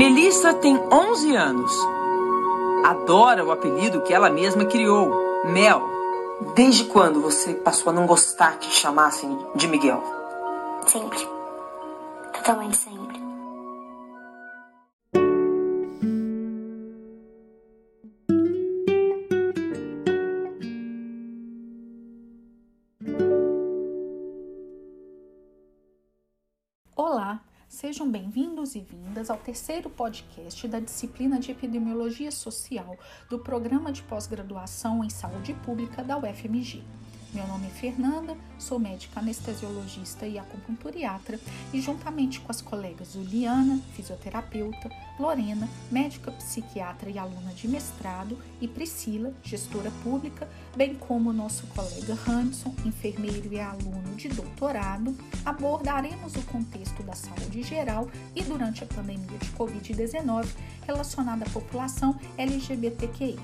Melissa tem 11 anos. Adora o apelido que ela mesma criou, Mel. Desde quando você passou a não gostar que te chamassem de Miguel? Sempre. Totalmente sempre. Bem-vindos e vindas ao terceiro podcast da disciplina de Epidemiologia Social do Programa de Pós-Graduação em Saúde Pública da UFMG. Meu nome é Fernanda, sou médica anestesiologista e acupunturiatra e juntamente com as colegas Juliana, fisioterapeuta, Lorena, médica psiquiatra e aluna de mestrado e Priscila, gestora pública, bem como nosso colega Hanson, enfermeiro e aluno de doutorado, abordaremos o contexto da saúde geral e durante a pandemia de Covid-19 relacionada à população LGBTQI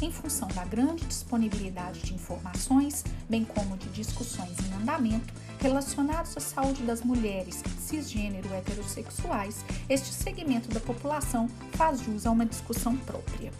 em função da grande disponibilidade de informações, bem como de discussões em andamento relacionados à saúde das mulheres cisgênero heterossexuais, este segmento da população faz jus a uma discussão própria.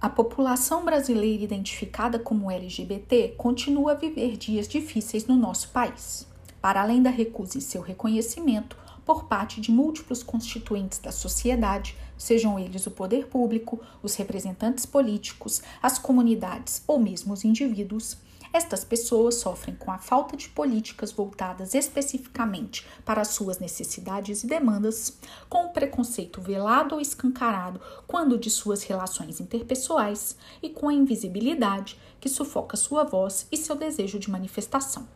A população brasileira identificada como LGBT continua a viver dias difíceis no nosso país. Para além da recusa em seu reconhecimento, por parte de múltiplos constituintes da sociedade, sejam eles o poder público, os representantes políticos, as comunidades ou mesmo os indivíduos. Estas pessoas sofrem com a falta de políticas voltadas especificamente para as suas necessidades e demandas, com o preconceito velado ou escancarado quando de suas relações interpessoais e com a invisibilidade que sufoca sua voz e seu desejo de manifestação.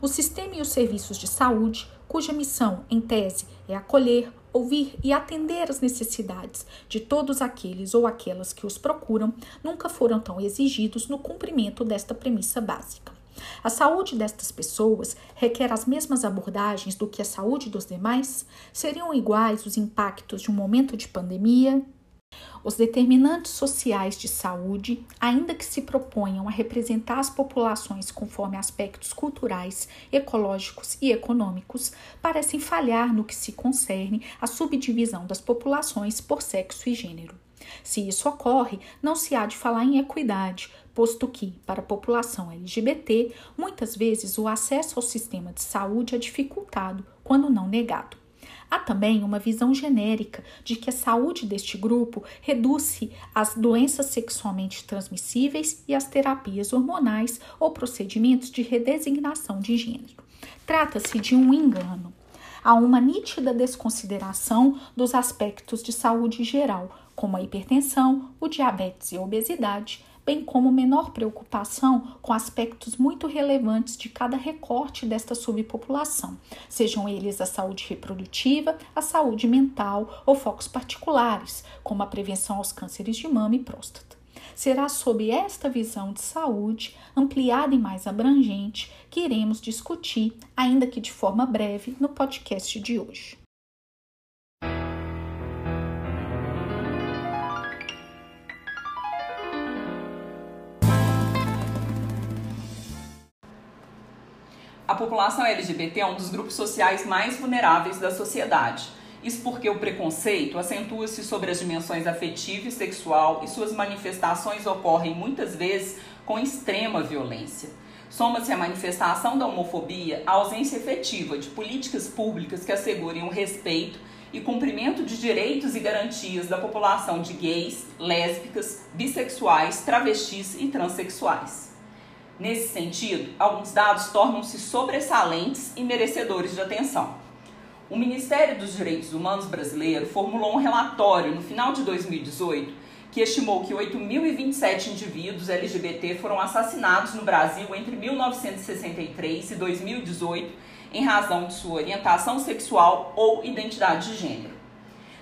O sistema e os serviços de saúde, cuja missão, em tese, é acolher, ouvir e atender às necessidades de todos aqueles ou aquelas que os procuram, nunca foram tão exigidos no cumprimento desta premissa básica. A saúde destas pessoas requer as mesmas abordagens do que a saúde dos demais? Seriam iguais os impactos de um momento de pandemia, os determinantes sociais de saúde, ainda que se proponham a representar as populações conforme aspectos culturais, ecológicos e econômicos, parecem falhar no que se concerne à subdivisão das populações por sexo e gênero. Se isso ocorre, não se há de falar em equidade, posto que, para a população LGBT, muitas vezes o acesso ao sistema de saúde é dificultado, quando não negado. Há também uma visão genérica de que a saúde deste grupo reduz-se às doenças sexualmente transmissíveis e às terapias hormonais ou procedimentos de redesignação de gênero. Trata-se de um engano. Há uma nítida desconsideração dos aspectos de saúde geral, como a hipertensão, o diabetes e a obesidade, bem como menor preocupação com aspectos muito relevantes de cada recorte desta subpopulação, sejam eles a saúde reprodutiva, a saúde mental ou focos particulares, como a prevenção aos cânceres de mama e próstata. Será sob esta visão de saúde, ampliada e mais abrangente, que iremos discutir, ainda que de forma breve, no podcast de hoje. A população LGBT é um dos grupos sociais mais vulneráveis da sociedade. Isso porque o preconceito acentua-se sobre as dimensões afetiva e sexual e suas manifestações ocorrem muitas vezes com extrema violência. Soma-se a manifestação da homofobia a ausência efetiva de políticas públicas que assegurem o respeito e cumprimento de direitos e garantias da população de gays, lésbicas, bissexuais, travestis e transexuais. Nesse sentido, alguns dados tornam-se sobressalentes e merecedores de atenção. O Ministério dos Direitos Humanos brasileiro formulou um relatório no final de 2018 que estimou que 8.027 indivíduos LGBT foram assassinados no Brasil entre 1963 e 2018 em razão de sua orientação sexual ou identidade de gênero.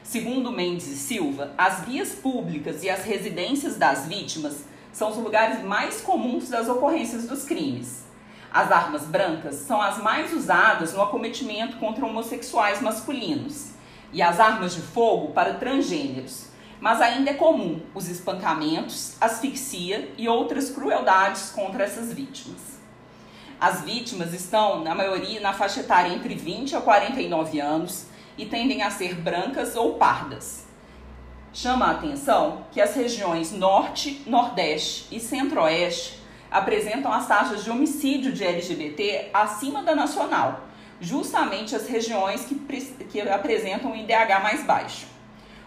Segundo Mendes e Silva, as vias públicas e as residências das vítimas são os lugares mais comuns das ocorrências dos crimes. As armas brancas são as mais usadas no acometimento contra homossexuais masculinos e as armas de fogo para transgêneros. Mas ainda é comum os espancamentos, asfixia e outras crueldades contra essas vítimas. As vítimas estão, na maioria, na faixa etária entre 20 a 49 anos e tendem a ser brancas ou pardas. Chama a atenção que as regiões Norte, Nordeste e Centro-Oeste apresentam as taxas de homicídio de LGBT acima da nacional, justamente as regiões que, que apresentam um IDH mais baixo.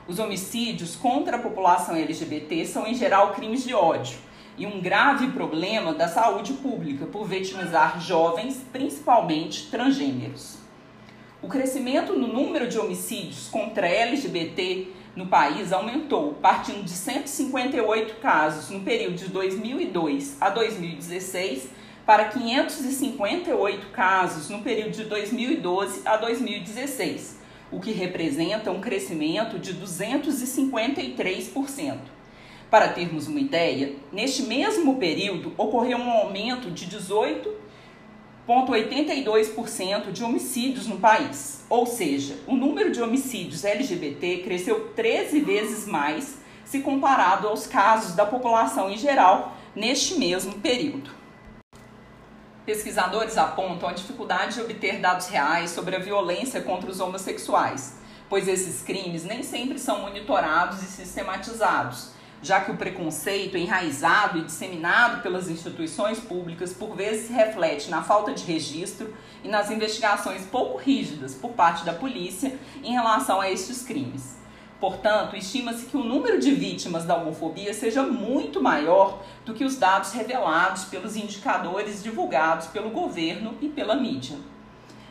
Os homicídios contra a população LGBT são, em geral, crimes de ódio e um grave problema da saúde pública por vitimizar jovens, principalmente transgêneros. O crescimento no número de homicídios contra LGBT no país aumentou, partindo de 158 casos no período de 2002 a 2016 para 558 casos no período de 2012 a 2016, o que representa um crescimento de 253%. Para termos uma ideia, neste mesmo período ocorreu um aumento de 18,82% de homicídios no país. Ou seja, o número de homicídios LGBT cresceu 13 vezes mais se comparado aos casos da população em geral neste mesmo período. Pesquisadores apontam a dificuldade de obter dados reais sobre a violência contra os homossexuais, pois esses crimes nem sempre são monitorados e sistematizados, já que o preconceito enraizado e disseminado pelas instituições públicas por vezes se reflete na falta de registro e nas investigações pouco rígidas por parte da polícia em relação a estes crimes. Portanto, estima-se que o número de vítimas da homofobia seja muito maior do que os dados revelados pelos indicadores divulgados pelo governo e pela mídia.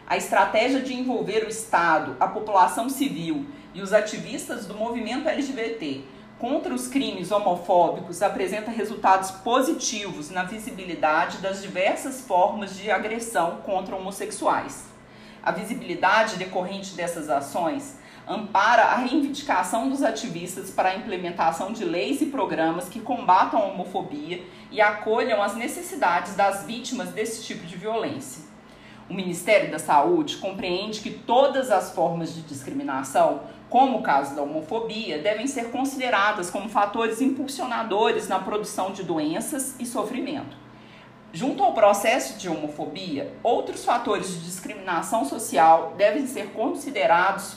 A estratégia de envolver o Estado, a população civil e os ativistas do movimento LGBT contra os crimes homofóbicos apresenta resultados positivos na visibilidade das diversas formas de agressão contra homossexuais. A visibilidade decorrente dessas ações ampara a reivindicação dos ativistas para a implementação de leis e programas que combatam a homofobia e acolham as necessidades das vítimas desse tipo de violência. O Ministério da Saúde compreende que todas as formas de discriminação, como o caso da homofobia, devem ser consideradas como fatores impulsionadores na produção de doenças e sofrimento. Junto ao processo de homofobia, outros fatores de discriminação social devem ser considerados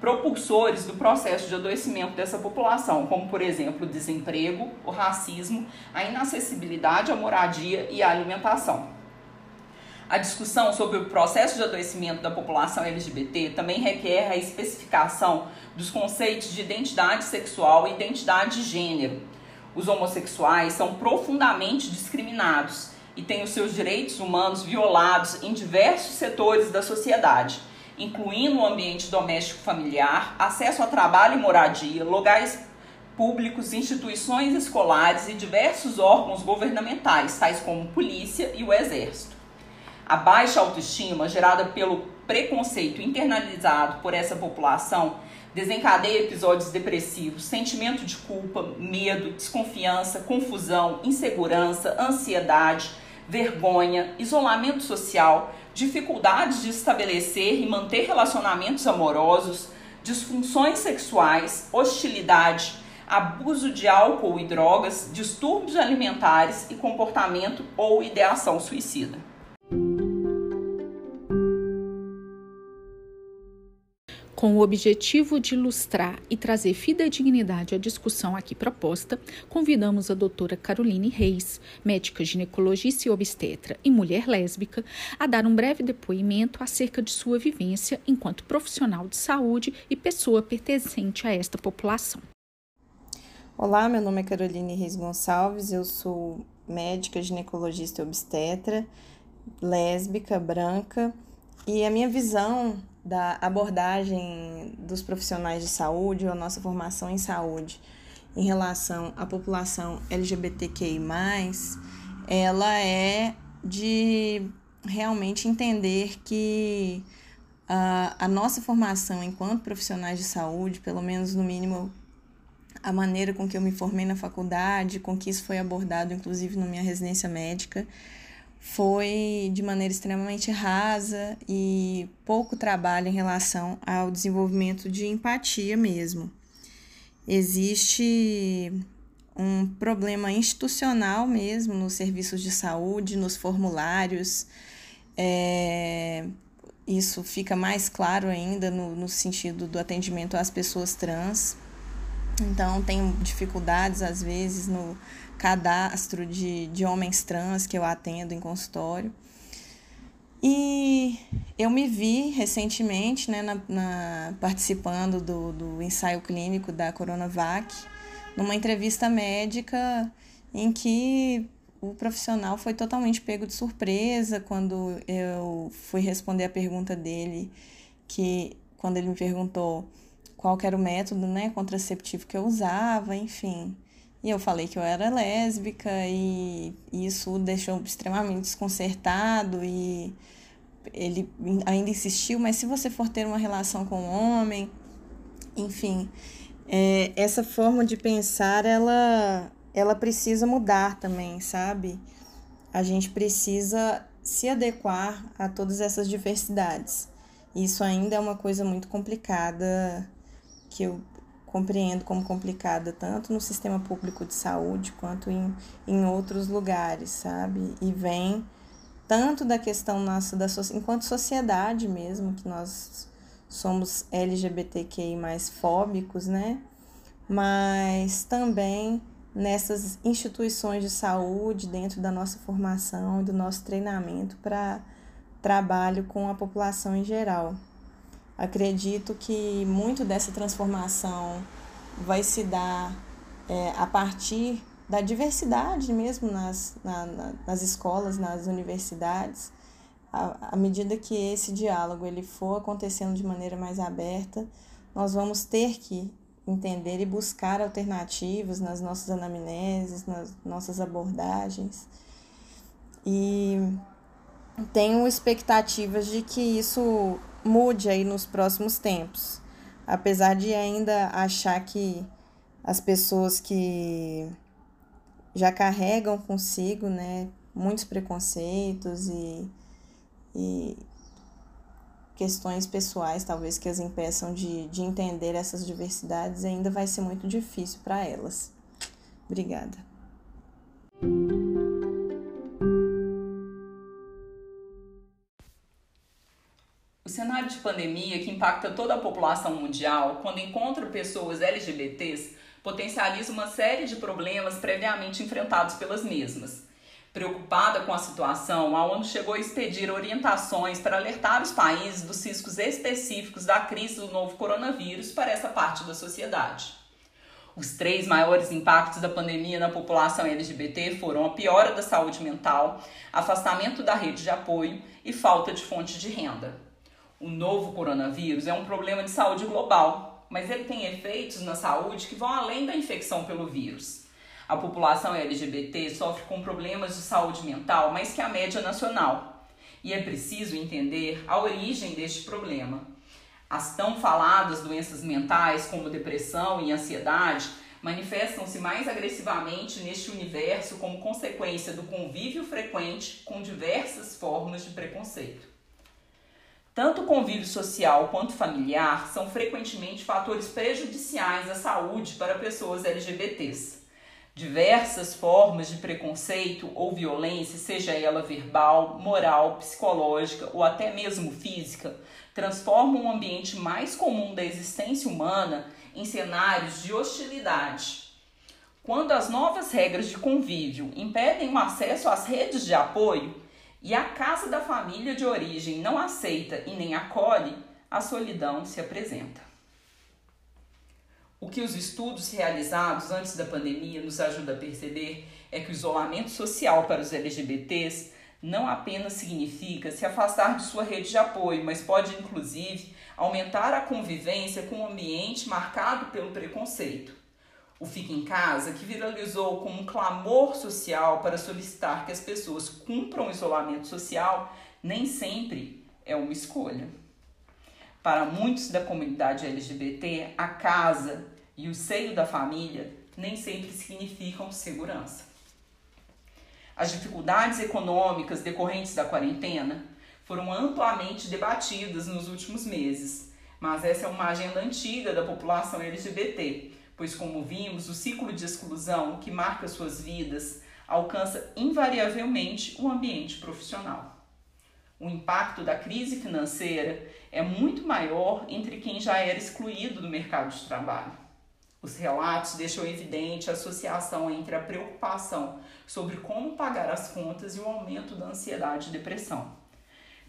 propulsores do processo de adoecimento dessa população, como, por exemplo, o desemprego, o racismo, a inacessibilidade à moradia e à alimentação. A discussão sobre o processo de adoecimento da população LGBT também requer a especificação dos conceitos de identidade sexual e identidade de gênero. Os homossexuais são profundamente discriminados e têm os seus direitos humanos violados em diversos setores da sociedade incluindo o ambiente doméstico familiar, acesso a trabalho e moradia, locais públicos, instituições escolares e diversos órgãos governamentais, tais como polícia e o exército. A baixa autoestima gerada pelo preconceito internalizado por essa população desencadeia episódios depressivos, sentimento de culpa, medo, desconfiança, confusão, insegurança, ansiedade, vergonha, isolamento social, dificuldades de estabelecer e manter relacionamentos amorosos, disfunções sexuais, hostilidade, abuso de álcool e drogas, distúrbios alimentares e comportamento ou ideação suicida. Com o objetivo de ilustrar e trazer fidedignidade à discussão aqui proposta, convidamos a doutora Caroline Reis, médica ginecologista e obstetra e mulher lésbica, a dar um breve depoimento acerca de sua vivência enquanto profissional de saúde e pessoa pertencente a esta população. Olá, meu nome é Caroline Reis Gonçalves, eu sou médica ginecologista e obstetra, lésbica, branca, e a minha visão da abordagem dos profissionais de saúde ou a nossa formação em saúde em relação à população LGBTQI+, ela é de realmente entender que a, a nossa formação enquanto profissionais de saúde, pelo menos no mínimo a maneira com que eu me formei na faculdade, com que isso foi abordado inclusive na minha residência médica, foi de maneira extremamente rasa e pouco trabalho em relação ao desenvolvimento de empatia mesmo. Existe um problema institucional mesmo nos serviços de saúde, nos formulários. É, isso fica mais claro ainda no, no sentido do atendimento às pessoas trans. Então, tenho dificuldades, às vezes, no cadastro de, de homens trans que eu atendo em consultório. E eu me vi recentemente né, na, na, participando do, do ensaio clínico da Coronavac, numa entrevista médica em que o profissional foi totalmente pego de surpresa quando eu fui responder a pergunta dele, que quando ele me perguntou qual era o método né, contraceptivo que eu usava, enfim. E eu falei que eu era lésbica e isso deixou extremamente desconcertado e ele ainda insistiu, mas se você for ter uma relação com um homem, enfim, é, essa forma de pensar, ela, ela precisa mudar também, sabe? A gente precisa se adequar a todas essas diversidades. Isso ainda é uma coisa muito complicada, que eu compreendo como complicada tanto no sistema público de saúde quanto em, em outros lugares, sabe? E vem tanto da questão nossa, da, enquanto sociedade mesmo, que nós somos LGBTQI mais fóbicos, né? Mas também nessas instituições de saúde, dentro da nossa formação e do nosso treinamento para trabalho com a população em geral. Acredito que muito dessa transformação vai se dar é, a partir da diversidade mesmo nas, na, na, nas escolas, nas universidades. À, medida que esse diálogo ele for acontecendo de maneira mais aberta, nós vamos ter que entender e buscar alternativas nas nossas anamneses, nas nossas abordagens. E tenho expectativas de que isso mude aí nos próximos tempos. Apesar de ainda achar que as pessoas que já carregam consigo, né, muitos preconceitos e, e questões pessoais, talvez, que as impeçam de, de entender essas diversidades, ainda vai ser muito difícil para elas. Obrigada. O cenário de pandemia que impacta toda a população mundial, quando encontra pessoas LGBTs, potencializa uma série de problemas previamente enfrentados pelas mesmas. Preocupada com a situação, a ONU chegou a expedir orientações para alertar os países dos riscos específicos da crise do novo coronavírus para essa parte da sociedade. Os três maiores impactos da pandemia na população LGBT foram a piora da saúde mental, afastamento da rede de apoio e falta de fonte de renda. O novo coronavírus é um problema de saúde global, mas ele tem efeitos na saúde que vão além da infecção pelo vírus. A população LGBT sofre com problemas de saúde mental mais que a média nacional. E é preciso entender a origem deste problema. As tão faladas doenças mentais, como depressão e ansiedade, manifestam-se mais agressivamente neste universo como consequência do convívio frequente com diversas formas de preconceito. Tanto o convívio social quanto familiar são frequentemente fatores prejudiciais à saúde para pessoas LGBTs. Diversas formas de preconceito ou violência, seja ela verbal, moral, psicológica ou até mesmo física, transformam o ambiente mais comum da existência humana em cenários de hostilidade. Quando as novas regras de convívio impedem o acesso às redes de apoio e a casa da família de origem não aceita e nem acolhe, a solidão se apresenta. O que os estudos realizados antes da pandemia nos ajudam a perceber é que o isolamento social para os LGBTs não apenas significa se afastar de sua rede de apoio, mas pode inclusive aumentar a convivência com um ambiente marcado pelo preconceito. O Fica em Casa, que viralizou como um clamor social para solicitar que as pessoas cumpram o isolamento social, nem sempre é uma escolha. Para muitos da comunidade LGBT, a casa e o seio da família nem sempre significam segurança. As dificuldades econômicas decorrentes da quarentena foram amplamente debatidas nos últimos meses, mas essa é uma agenda antiga da população LGBT, pois, como vimos, o ciclo de exclusão que marca suas vidas alcança invariavelmente o ambiente profissional. O impacto da crise financeira é muito maior entre quem já era excluído do mercado de trabalho. Os relatos deixam evidente a associação entre a preocupação sobre como pagar as contas e o aumento da ansiedade e depressão.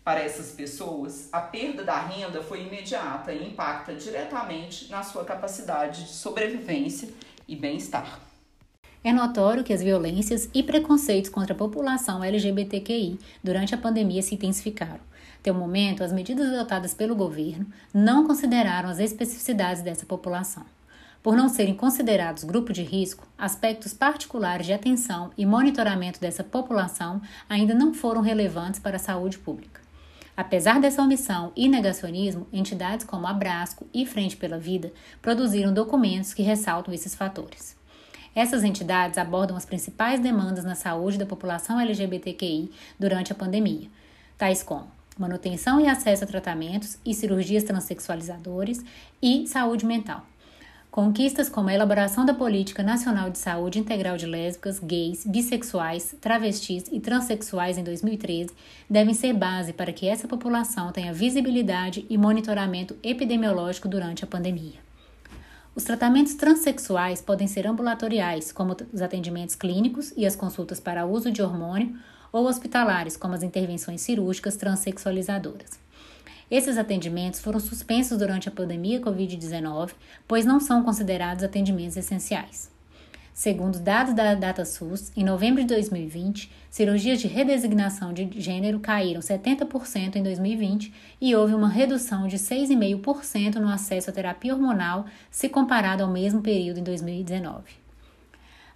Para essas pessoas, a perda da renda foi imediata e impacta diretamente na sua capacidade de sobrevivência e bem-estar. É notório que as violências e preconceitos contra a população LGBTQI durante a pandemia se intensificaram. Até o momento, as medidas adotadas pelo governo não consideraram as especificidades dessa população. Por não serem considerados grupo de risco, aspectos particulares de atenção e monitoramento dessa população ainda não foram relevantes para a saúde pública. Apesar dessa omissão e negacionismo, entidades como a Brasco e Frente pela Vida produziram documentos que ressaltam esses fatores. Essas entidades abordam as principais demandas na saúde da população LGBTQI durante a pandemia, tais como manutenção e acesso a tratamentos e cirurgias transexualizadores e saúde mental. Conquistas como a elaboração da Política Nacional de Saúde Integral de Lésbicas, Gays, Bissexuais, Travestis e Transsexuais em 2013 devem ser base para que essa população tenha visibilidade e monitoramento epidemiológico durante a pandemia. Os tratamentos transexuais podem ser ambulatoriais, como os atendimentos clínicos e as consultas para uso de hormônio, ou hospitalares, como as intervenções cirúrgicas transexualizadoras. Esses atendimentos foram suspensos durante a pandemia Covid-19, pois não são considerados atendimentos essenciais. Segundo dados da DataSUS, em novembro de 2020, cirurgias de redesignação de gênero caíram 70% em 2020 e houve uma redução de 6,5% no acesso à terapia hormonal se comparado ao mesmo período em 2019.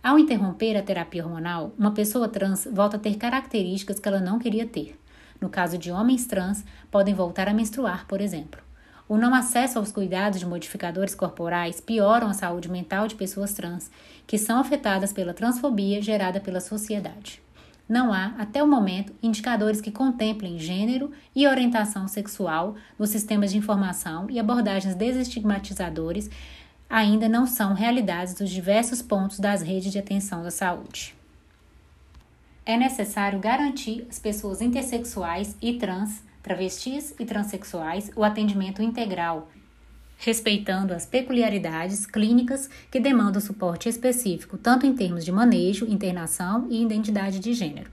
Ao interromper a terapia hormonal, uma pessoa trans volta a ter características que ela não queria ter. No caso de homens trans, podem voltar a menstruar, por exemplo. O não acesso aos cuidados de modificadores corporais pioram a saúde mental de pessoas trans, que são afetadas pela transfobia gerada pela sociedade. Não há, até o momento, indicadores que contemplem gênero e orientação sexual nos sistemas de informação e abordagens desestigmatizadores ainda não são realidades dos diversos pontos das redes de atenção da saúde é necessário garantir às pessoas intersexuais e trans, travestis e transexuais o atendimento integral, respeitando as peculiaridades clínicas que demandam suporte específico, tanto em termos de manejo, internação e identidade de gênero.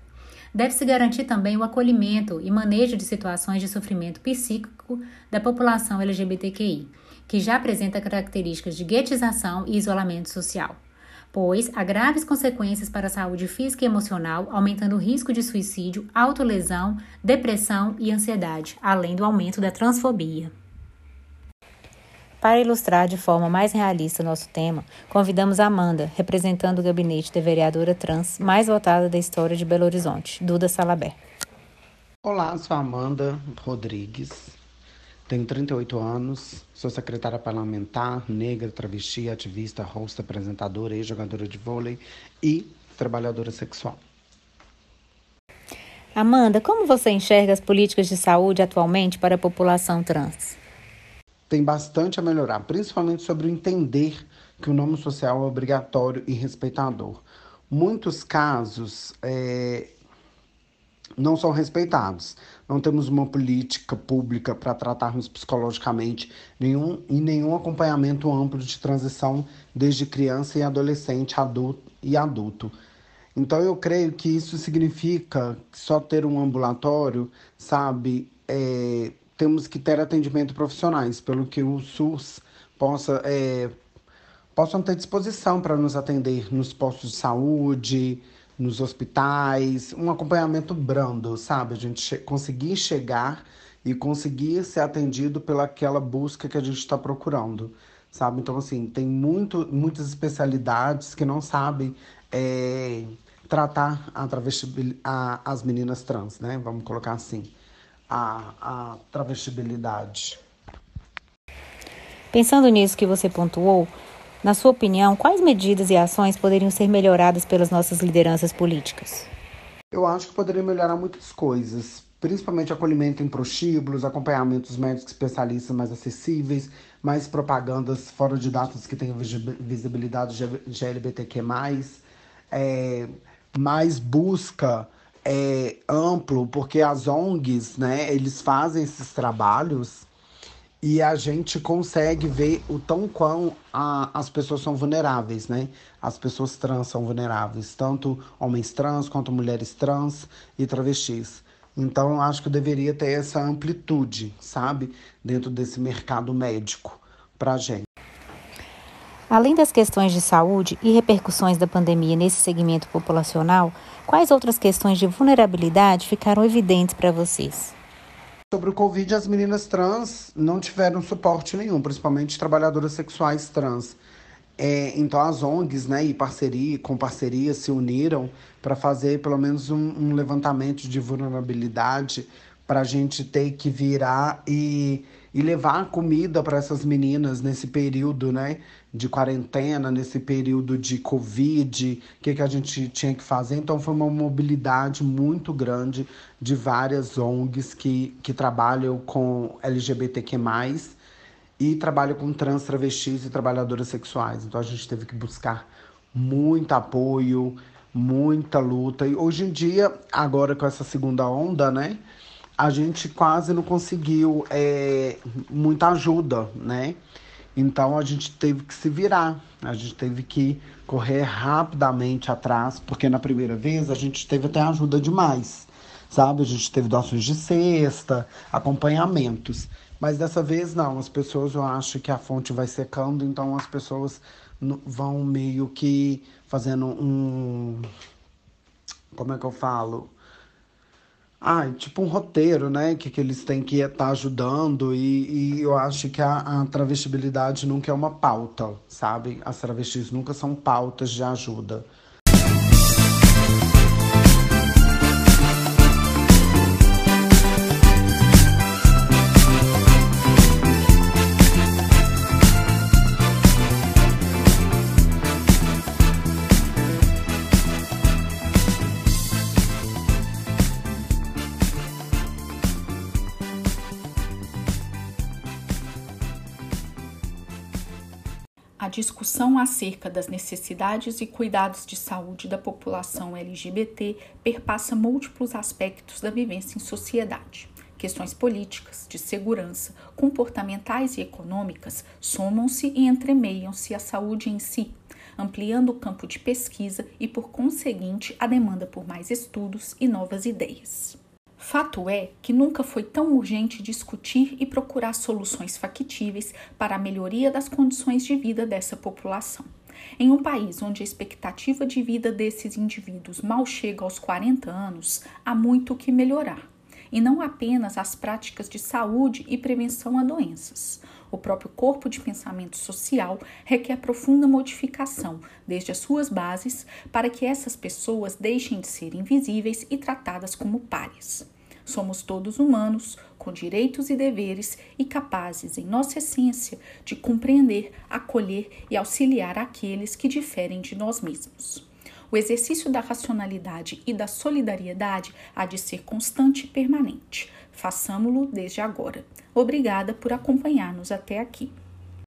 Deve-se garantir também o acolhimento e manejo de situações de sofrimento psíquico da população LGBTQI, que já apresenta características de guetização e isolamento social pois há graves consequências para a saúde física e emocional, aumentando o risco de suicídio, autolesão, depressão e ansiedade, além do aumento da transfobia. Para ilustrar de forma mais realista nosso tema, convidamos Amanda, representando o gabinete da vereadora trans mais votada da história de Belo Horizonte, Duda Salabé. Olá, sou Amanda Rodrigues, tenho 38 anos, sou secretária parlamentar, negra, travesti, ativista, host, apresentadora e jogadora de vôlei e trabalhadora sexual. Amanda, como você enxerga as políticas de saúde atualmente para a população trans? Tem bastante a melhorar, principalmente sobre o entender que o nome social é obrigatório e respeitador. Muitos casos é, não são respeitados. Não temos uma política pública para tratarmos psicologicamente nenhum, e nenhum acompanhamento amplo de transição desde criança e adolescente, adulto e adulto. Então eu creio que isso significa que só ter um ambulatório, sabe, é, temos que ter atendimento profissionais, pelo que o SUS possa é, possam ter disposição para nos atender nos postos de saúde, nos hospitais, um acompanhamento brando, sabe? A gente che conseguir chegar e conseguir ser atendido pelaquela busca que a gente está procurando, sabe? Então, assim, tem muito, muitas especialidades que não sabem é, tratar a a, as meninas trans, né? Vamos colocar assim, a, a travestibilidade. Pensando nisso que você pontuou, na sua opinião, quais medidas e ações poderiam ser melhoradas pelas nossas lideranças políticas? Eu acho que poderia melhorar muitas coisas, principalmente acolhimento em prostíbulos, acompanhamentos médicos especialistas mais acessíveis, mais propagandas fora de datas que tenham visibilidade de LGBTQ+, é, mais busca é, amplo, porque as ONGs, né, eles fazem esses trabalhos e a gente consegue ver o tão quão a, as pessoas são vulneráveis, né? As pessoas trans são vulneráveis, tanto homens trans quanto mulheres trans e travestis. Então, eu acho que deveria ter essa amplitude, sabe, dentro desse mercado médico para a gente. Além das questões de saúde e repercussões da pandemia nesse segmento populacional, quais outras questões de vulnerabilidade ficaram evidentes para vocês? Sobre o Covid, as meninas trans não tiveram suporte nenhum, principalmente trabalhadoras sexuais trans. É, então as ONGs, né, e parceria, com parceria se uniram para fazer pelo menos um, um levantamento de vulnerabilidade para a gente ter que virar e, e levar comida para essas meninas nesse período, né, de quarentena, nesse período de Covid, o que, que a gente tinha que fazer. Então, foi uma mobilidade muito grande de várias ONGs que, que trabalham com LGBTQ, e trabalham com trans, travestis e trabalhadoras sexuais. Então, a gente teve que buscar muito apoio, muita luta. E hoje em dia, agora com essa segunda onda, né? A gente quase não conseguiu é, muita ajuda, né? Então a gente teve que se virar, a gente teve que correr rapidamente atrás, porque na primeira vez a gente teve até ajuda demais, sabe? A gente teve doações de cesta, acompanhamentos. Mas dessa vez não, as pessoas eu acho que a fonte vai secando, então as pessoas vão meio que fazendo um. Como é que eu falo? Ah, tipo um roteiro, né? Que, que eles têm que estar tá ajudando. E, e, eu acho que a, a travestibilidade nunca é uma pauta, sabe? As travestis nunca são pautas de ajuda. Discussão acerca das necessidades e cuidados de saúde da população LGBT perpassa múltiplos aspectos da vivência em sociedade. Questões políticas, de segurança, comportamentais e econômicas somam-se e entremeiam-se à saúde em si, ampliando o campo de pesquisa e, por conseguinte, a demanda por mais estudos e novas ideias. Fato é que nunca foi tão urgente discutir e procurar soluções factíveis para a melhoria das condições de vida dessa população. Em um país onde a expectativa de vida desses indivíduos mal chega aos 40 anos, há muito o que melhorar. E não apenas as práticas de saúde e prevenção a doenças. O próprio corpo de pensamento social requer profunda modificação, desde as suas bases, para que essas pessoas deixem de ser invisíveis e tratadas como pares. Somos todos humanos, com direitos e deveres e capazes, em nossa essência, de compreender, acolher e auxiliar aqueles que diferem de nós mesmos. O exercício da racionalidade e da solidariedade há de ser constante e permanente. Façamo-lo desde agora. Obrigada por acompanhar-nos até aqui.